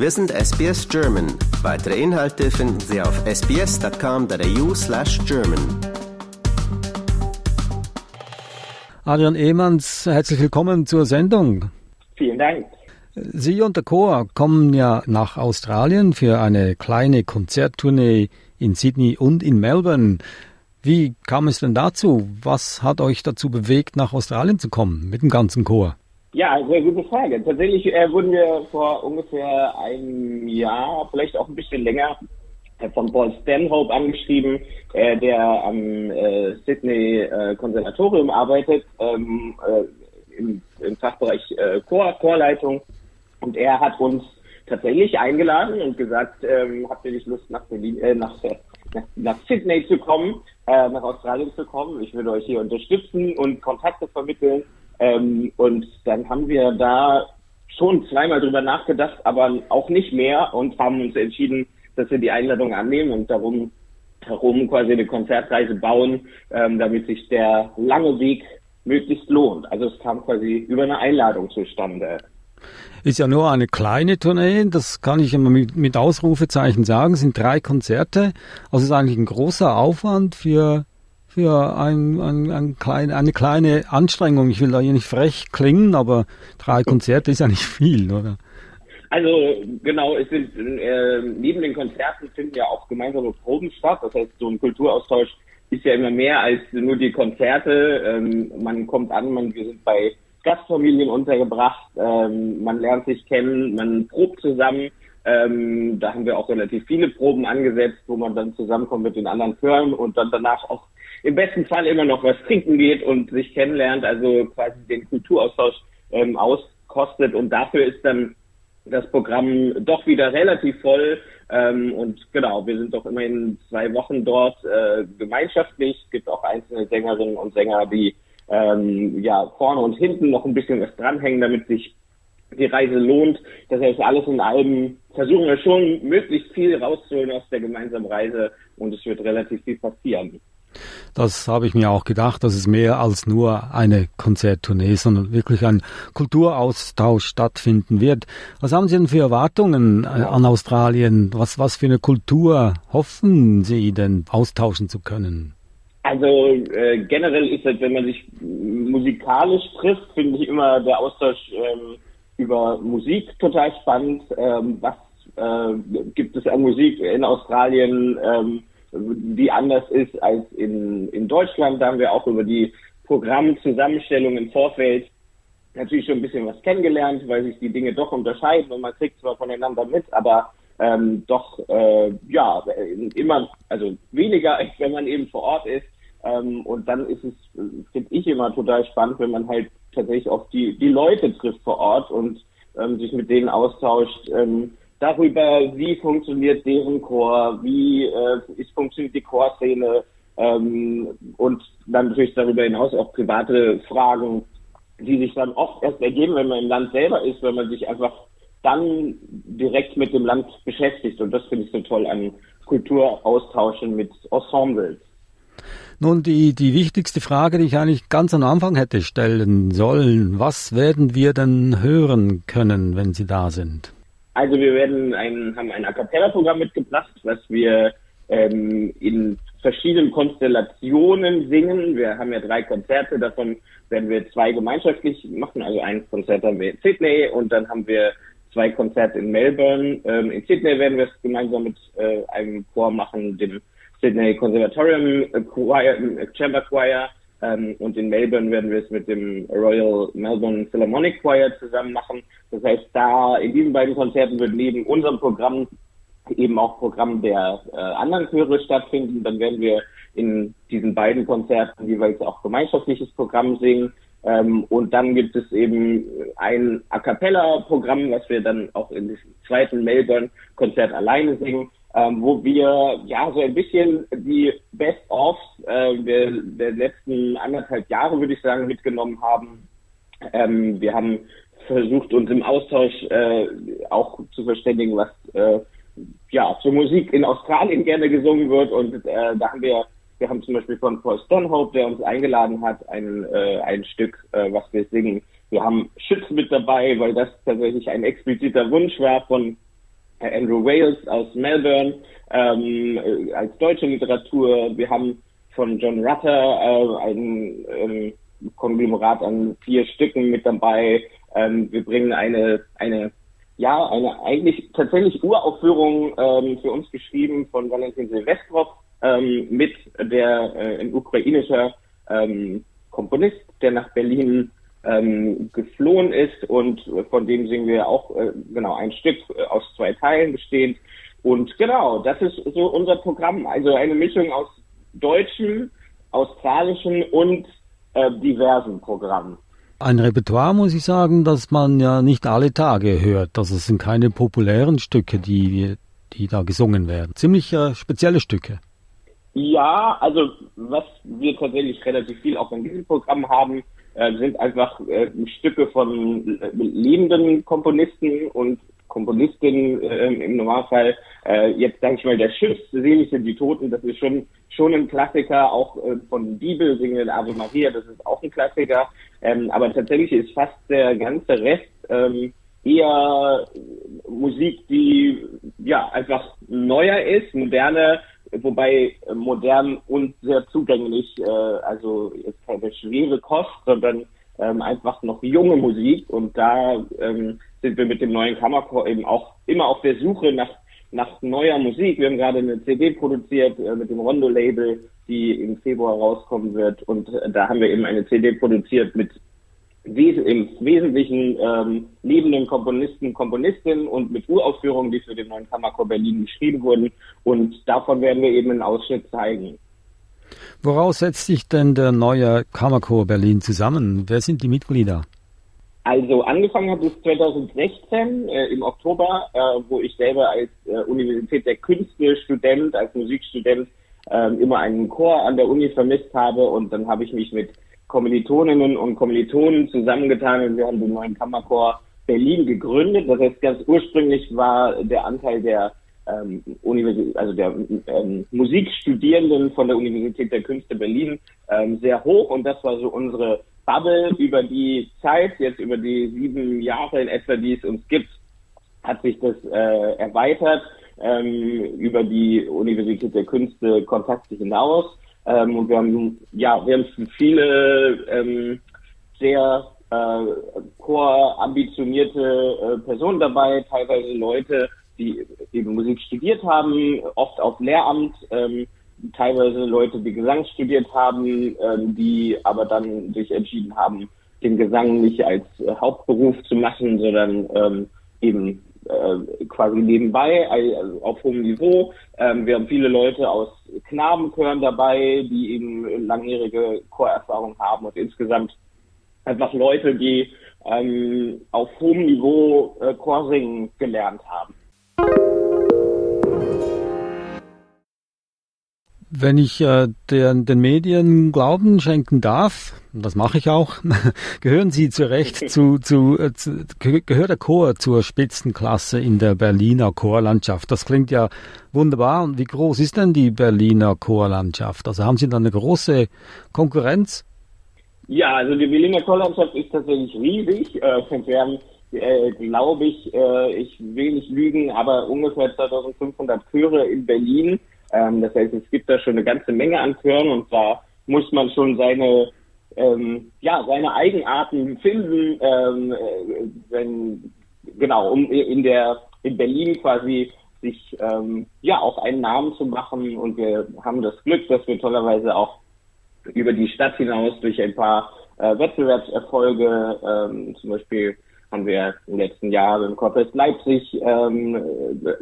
Wir sind SBS German. Weitere Inhalte finden Sie auf sbs.com.au slash German. Adrian Ehmanns, herzlich willkommen zur Sendung. Vielen Dank. Sie und der Chor kommen ja nach Australien für eine kleine Konzerttournee in Sydney und in Melbourne. Wie kam es denn dazu? Was hat euch dazu bewegt, nach Australien zu kommen mit dem ganzen Chor? Ja, sehr gute Frage. Tatsächlich äh, wurden wir vor ungefähr einem Jahr, vielleicht auch ein bisschen länger, äh, von Paul Stanhope angeschrieben, äh, der am äh, Sydney äh, Konservatorium arbeitet, ähm, äh, im, im, Fachbereich äh, Chor, Chorleitung. Und er hat uns tatsächlich eingeladen und gesagt, ähm, habt ihr nicht Lust nach Berlin, nach, nach, nach Sydney zu kommen, nach Australien zu kommen? Ich würde euch hier unterstützen und Kontakte vermitteln. Ähm, und dann haben wir da schon zweimal drüber nachgedacht, aber auch nicht mehr und haben uns entschieden, dass wir die Einladung annehmen und darum herum quasi eine Konzertreise bauen, ähm, damit sich der lange Weg möglichst lohnt. Also es kam quasi über eine Einladung zustande. Ist ja nur eine kleine Tournee, das kann ich immer mit, mit Ausrufezeichen sagen, es sind drei Konzerte. Also es ist eigentlich ein großer Aufwand für für ein, ein, ein klein, eine kleine Anstrengung. Ich will da hier nicht frech klingen, aber drei Konzerte ist ja nicht viel, oder? Also genau, es sind äh, neben den Konzerten finden ja auch gemeinsame Proben statt. Das heißt, so ein Kulturaustausch ist ja immer mehr als nur die Konzerte. Ähm, man kommt an, man wir sind bei Gastfamilien untergebracht, ähm, man lernt sich kennen, man probt zusammen. Ähm, da haben wir auch relativ viele Proben angesetzt, wo man dann zusammenkommt mit den anderen Chören und dann danach auch im besten Fall immer noch was trinken geht und sich kennenlernt, also quasi den Kulturaustausch ähm, auskostet. Und dafür ist dann das Programm doch wieder relativ voll. Ähm, und genau, wir sind doch immerhin zwei Wochen dort äh, gemeinschaftlich. Es gibt auch einzelne Sängerinnen und Sänger, die ähm, ja vorne und hinten noch ein bisschen was dranhängen, damit sich die Reise lohnt. Das heißt, alles in allem versuchen wir schon, möglichst viel rauszuholen aus der gemeinsamen Reise und es wird relativ viel passieren. Das habe ich mir auch gedacht, dass es mehr als nur eine Konzerttournee, sondern wirklich ein Kulturaustausch stattfinden wird. Was haben Sie denn für Erwartungen äh, an Australien? Was, was für eine Kultur hoffen Sie denn austauschen zu können? Also äh, generell ist es, wenn man sich musikalisch trifft, finde ich immer der Austausch ähm, über Musik total spannend. Ähm, was äh, gibt es an Musik in Australien? Ähm, die anders ist als in, in Deutschland. Da haben wir auch über die Programmzusammenstellung im Vorfeld natürlich schon ein bisschen was kennengelernt, weil sich die Dinge doch unterscheiden und man kriegt zwar voneinander mit, aber ähm, doch äh, ja immer, also weniger, als wenn man eben vor Ort ist. Ähm, und dann ist es, finde ich immer total spannend, wenn man halt tatsächlich auch die, die Leute trifft vor Ort und ähm, sich mit denen austauscht. Ähm, darüber, wie funktioniert deren Chor, wie äh, ist, funktioniert die Chorszene ähm, und dann natürlich darüber hinaus auch private Fragen, die sich dann oft erst ergeben, wenn man im Land selber ist, wenn man sich einfach dann direkt mit dem Land beschäftigt. Und das finde ich so toll an Kulturaustauschen mit Ensembles. Nun, die, die wichtigste Frage, die ich eigentlich ganz am Anfang hätte stellen sollen, was werden wir denn hören können, wenn Sie da sind? Also wir werden ein, haben ein A cappella-Programm mitgebracht, was wir ähm, in verschiedenen Konstellationen singen. Wir haben ja drei Konzerte, davon werden wir zwei gemeinschaftlich machen. Also ein Konzert haben wir in Sydney und dann haben wir zwei Konzerte in Melbourne. Ähm, in Sydney werden wir es gemeinsam mit äh, einem Chor machen, dem Sydney Conservatorium Choir, Chamber Choir. Ähm, und in Melbourne werden wir es mit dem Royal Melbourne Philharmonic Choir zusammen machen. Das heißt, da in diesen beiden Konzerten wird neben unserem Programm eben auch Programm der äh, anderen Chöre stattfinden. Dann werden wir in diesen beiden Konzerten jeweils auch gemeinschaftliches Programm singen. Ähm, und dann gibt es eben ein A cappella-Programm, was wir dann auch in diesem zweiten Melbourne-Konzert alleine singen ähm, wo wir ja so ein bisschen die Best-ofs äh, der, der letzten anderthalb Jahre, würde ich sagen, mitgenommen haben. Ähm, wir haben versucht, uns im Austausch äh, auch zu verständigen, was äh, ja zur Musik in Australien gerne gesungen wird. Und äh, da haben wir, wir haben zum Beispiel von Paul Stanhope, der uns eingeladen hat, ein, äh, ein Stück, äh, was wir singen. Wir haben Schütz mit dabei, weil das tatsächlich ein expliziter Wunsch war von Andrew Wales aus Melbourne ähm, äh, als deutsche Literatur. Wir haben von John Rutter äh, ein ähm, Konglomerat an vier Stücken mit dabei. Ähm, wir bringen eine, eine, ja, eine eigentlich tatsächlich Uraufführung ähm, für uns geschrieben von Valentin Silvestrov ähm, mit, der äh, ein ukrainischer ähm, Komponist, der nach Berlin ähm, geflohen ist und von dem singen wir auch äh, genau ein Stück äh, aus zwei Teilen bestehend. Und genau, das ist so unser Programm. Also eine Mischung aus deutschen, australischen und äh, diversen Programmen. Ein Repertoire muss ich sagen, dass man ja nicht alle Tage hört. Also es sind keine populären Stücke, die, die da gesungen werden. Ziemlich äh, spezielle Stücke. Ja, also was wir tatsächlich relativ viel auch in diesem Programm haben, äh, sind einfach äh, Stücke von äh, lebenden Komponisten und Komponistinnen äh, im Normalfall. Äh, jetzt sage ich mal, der Schiff, Selige die Toten, das ist schon schon ein Klassiker, auch von Bibel singen Ave Maria, das ist auch ein Klassiker. Ähm, aber tatsächlich ist fast der ganze Rest ähm, eher Musik, die ja einfach neuer ist, moderne, wobei modern und sehr zugänglich, äh, also jetzt keine schwere Kost, sondern ähm, einfach noch junge Musik und da ähm, sind wir mit dem neuen Kammerchor eben auch immer auf der Suche nach nach neuer Musik. Wir haben gerade eine CD produziert äh, mit dem Rondo-Label, die im Februar rauskommen wird. Und äh, da haben wir eben eine CD produziert mit wes im Wesentlichen ähm, lebenden Komponisten, Komponistinnen und mit Uraufführungen, die für den neuen Kammerchor Berlin geschrieben wurden. Und davon werden wir eben einen Ausschnitt zeigen. Woraus setzt sich denn der neue Kammerchor Berlin zusammen? Wer sind die Mitglieder? Also angefangen hat es 2016 äh, im Oktober, äh, wo ich selber als äh, Universität der Künste Student, als Musikstudent äh, immer einen Chor an der Uni vermisst habe und dann habe ich mich mit Kommilitoninnen und Kommilitonen zusammengetan und wir haben den neuen Kammerchor Berlin gegründet. Das heißt, ganz ursprünglich war der Anteil der ähm, Universität, also der ähm, Musikstudierenden von der Universität der Künste Berlin ähm, sehr hoch und das war so unsere Bubble über die Zeit, jetzt über die sieben Jahre in etwa, die es uns gibt, hat sich das äh, erweitert ähm, über die Universität der Künste Kontakte hinaus. Ähm, und wir haben, ja, wir haben viele ähm, sehr äh, chorambitionierte äh, Personen dabei, teilweise Leute, die eben Musik studiert haben, oft auf Lehramt, ähm, teilweise Leute, die Gesang studiert haben, ähm, die aber dann sich entschieden haben, den Gesang nicht als äh, Hauptberuf zu machen, sondern ähm, eben äh, quasi nebenbei, also auf hohem Niveau. Ähm, wir haben viele Leute aus Knabenchören dabei, die eben langjährige Chorerfahrung haben und insgesamt einfach Leute, die ähm, auf hohem Niveau äh, Chorsingen gelernt haben. Wenn ich äh, den, den Medien Glauben schenken darf, das mache ich auch, gehören Sie zu Recht zu, zu, äh, zu, gehört der Chor zur Spitzenklasse in der Berliner Chorlandschaft. Das klingt ja wunderbar. Und wie groß ist denn die Berliner Chorlandschaft? Also haben Sie da eine große Konkurrenz? Ja, also die Berliner Chorlandschaft ist tatsächlich riesig. Äh, wir haben, äh, glaube ich, äh, ich will nicht lügen, aber ungefähr 2500 Chöre in Berlin. Ähm, das heißt, es gibt da schon eine ganze Menge an Chören und da muss man schon seine ähm, ja seine Eigenarten finden, ähm, äh, wenn genau um in der in Berlin quasi sich ähm, ja auch einen Namen zu machen. Und wir haben das Glück, dass wir tollerweise auch über die Stadt hinaus durch ein paar äh, Wettbewerbserfolge, ähm, zum Beispiel haben wir im letzten Jahr im Corpus Leipzig ähm, äh,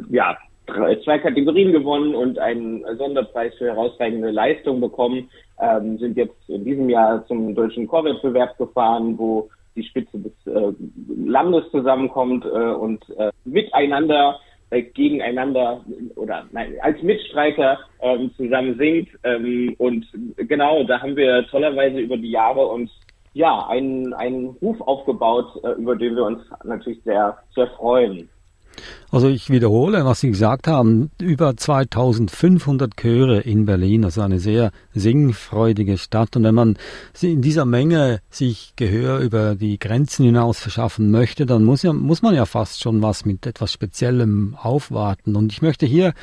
zwei Kategorien gewonnen und einen Sonderpreis für herausragende Leistung bekommen, ähm, sind jetzt in diesem Jahr zum deutschen Chorwettbewerb gefahren, wo die Spitze des äh, Landes zusammenkommt äh, und äh, miteinander äh, gegeneinander oder nein, als Mitstreiter ähm, zusammen singt. Ähm, und genau, da haben wir tollerweise über die Jahre uns ja einen, einen Ruf aufgebaut, äh, über den wir uns natürlich sehr, sehr freuen. Also ich wiederhole, was Sie gesagt haben, über 2500 Chöre in Berlin, also eine sehr singfreudige Stadt. Und wenn man in dieser Menge sich Gehör über die Grenzen hinaus verschaffen möchte, dann muss, ja, muss man ja fast schon was mit etwas Speziellem aufwarten. Und ich möchte hier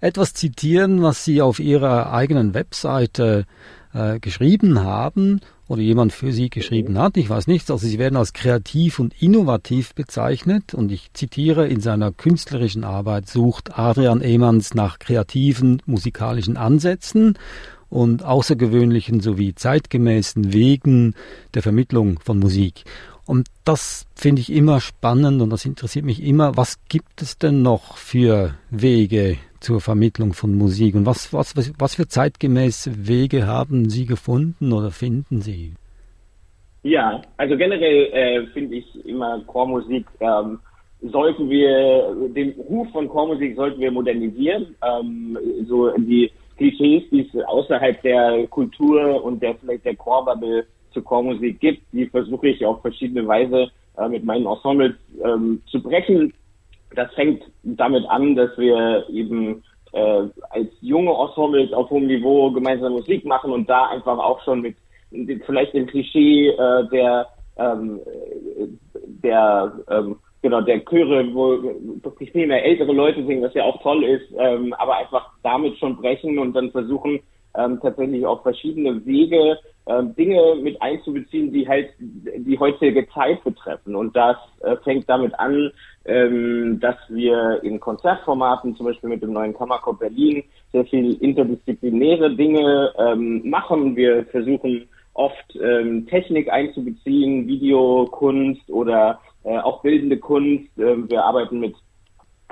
etwas zitieren, was Sie auf Ihrer eigenen Webseite äh, geschrieben haben oder jemand für sie geschrieben hat. Ich weiß nicht. Also sie werden als kreativ und innovativ bezeichnet und ich zitiere, in seiner künstlerischen Arbeit sucht Adrian Ehmanns nach kreativen musikalischen Ansätzen und außergewöhnlichen sowie zeitgemäßen Wegen der Vermittlung von Musik. Und das finde ich immer spannend und das interessiert mich immer. Was gibt es denn noch für Wege zur Vermittlung von Musik. Und was, was, was, für zeitgemäße Wege haben Sie gefunden oder finden Sie? Ja, also generell äh, finde ich immer Chormusik ähm, sollten wir den Ruf von Chormusik sollten wir modernisieren. Ähm, so die Klischees, die es außerhalb der Kultur und der vielleicht der Chorbubble zur Chormusik gibt, die versuche ich auf verschiedene Weise äh, mit meinen Ensembles ähm, zu brechen das fängt damit an, dass wir eben äh, als junge Ensembles auf hohem Niveau gemeinsam Musik machen und da einfach auch schon mit vielleicht dem Klischee äh, der ähm, der ähm, genau der Chöre, wo wirklich viel mehr ältere Leute singen, was ja auch toll ist, ähm, aber einfach damit schon brechen und dann versuchen ähm, tatsächlich auf verschiedene Wege Dinge mit einzubeziehen, die halt die heutige Zeit betreffen. Und das äh, fängt damit an, ähm, dass wir in Konzertformaten, zum Beispiel mit dem neuen Kammerchor Berlin, sehr viel interdisziplinäre Dinge ähm, machen. Wir versuchen oft ähm, Technik einzubeziehen, Videokunst oder äh, auch bildende Kunst. Ähm, wir arbeiten mit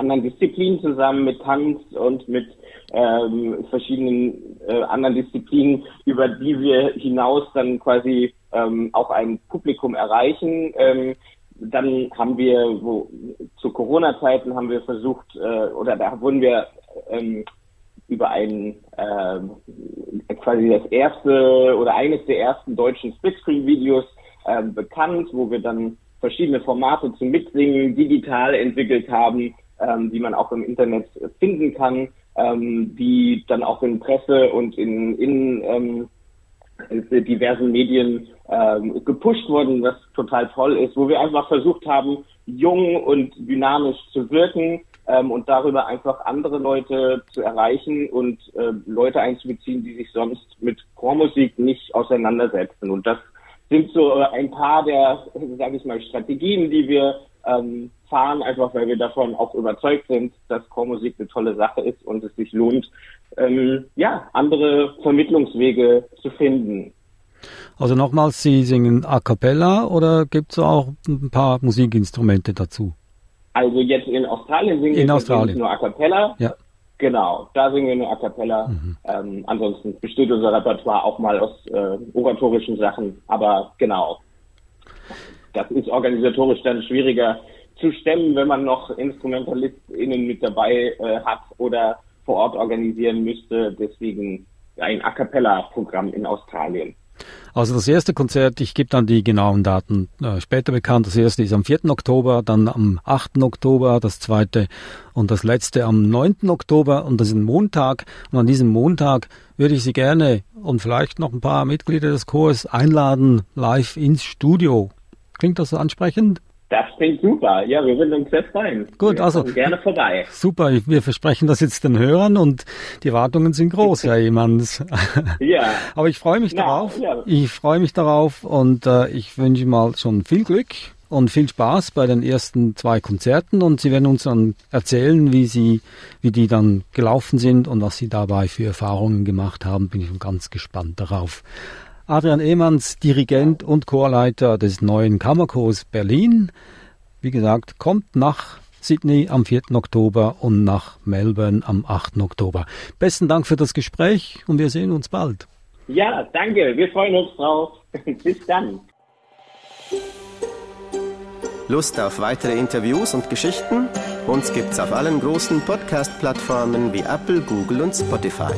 anderen Disziplinen zusammen, mit Tanz und mit ähm, verschiedenen äh, anderen Disziplinen, über die wir hinaus dann quasi ähm, auch ein Publikum erreichen. Ähm, dann haben wir, wo, zu Corona-Zeiten haben wir versucht, äh, oder da wurden wir ähm, über ein äh, quasi das erste oder eines der ersten deutschen Splitscreen-Videos äh, bekannt, wo wir dann verschiedene Formate zum Mitsingen digital entwickelt haben, ähm, die man auch im Internet finden kann ähm, die dann auch in Presse und in, in ähm, diversen Medien ähm, gepusht wurden, was total toll ist, wo wir einfach versucht haben, jung und dynamisch zu wirken ähm, und darüber einfach andere Leute zu erreichen und äh, Leute einzubeziehen, die sich sonst mit Chormusik nicht auseinandersetzen. Und das sind so ein paar der, sage ich mal, Strategien, die wir ähm, fahren, einfach weil wir davon auch überzeugt sind, dass Chormusik eine tolle Sache ist und es sich lohnt, ähm, ja, andere Vermittlungswege zu finden. Also nochmals, Sie singen a cappella oder gibt es auch ein paar Musikinstrumente dazu? Also jetzt in Australien singen in wir Australien. nur a cappella. Ja. Genau, da singen wir nur a cappella. Mhm. Ähm, ansonsten besteht unser Repertoire auch mal aus äh, oratorischen Sachen, aber genau. Das ist organisatorisch dann schwieriger zu stemmen, wenn man noch InstrumentalistInnen mit dabei äh, hat oder vor Ort organisieren müsste. Deswegen ein A Cappella-Programm in Australien. Also das erste Konzert, ich gebe dann die genauen Daten äh, später bekannt. Das erste ist am 4. Oktober, dann am 8. Oktober, das zweite und das letzte am 9. Oktober und das ist ein Montag. Und an diesem Montag würde ich Sie gerne und vielleicht noch ein paar Mitglieder des Chors einladen, live ins Studio. Klingt das ansprechend? Das klingt super. Ja, wir würden uns sehr freuen. Gut, wir also gerne vorbei. Super, wir versprechen das jetzt den Hörern und die Erwartungen sind groß, Herr Emanns. Ja. Aber ich freue mich Na, darauf. ja. Ich freue mich darauf und äh, ich wünsche mal schon viel Glück und viel Spaß bei den ersten zwei Konzerten und Sie werden uns dann erzählen, wie Sie, wie die dann gelaufen sind und was Sie dabei für Erfahrungen gemacht haben. Bin ich schon ganz gespannt darauf. Adrian Ehmanns, Dirigent und Chorleiter des neuen Kammerchors Berlin. Wie gesagt, kommt nach Sydney am 4. Oktober und nach Melbourne am 8. Oktober. Besten Dank für das Gespräch und wir sehen uns bald. Ja, danke. Wir freuen uns drauf. Bis dann. Lust auf weitere Interviews und Geschichten? Uns gibt's auf allen großen Podcast-Plattformen wie Apple, Google und Spotify.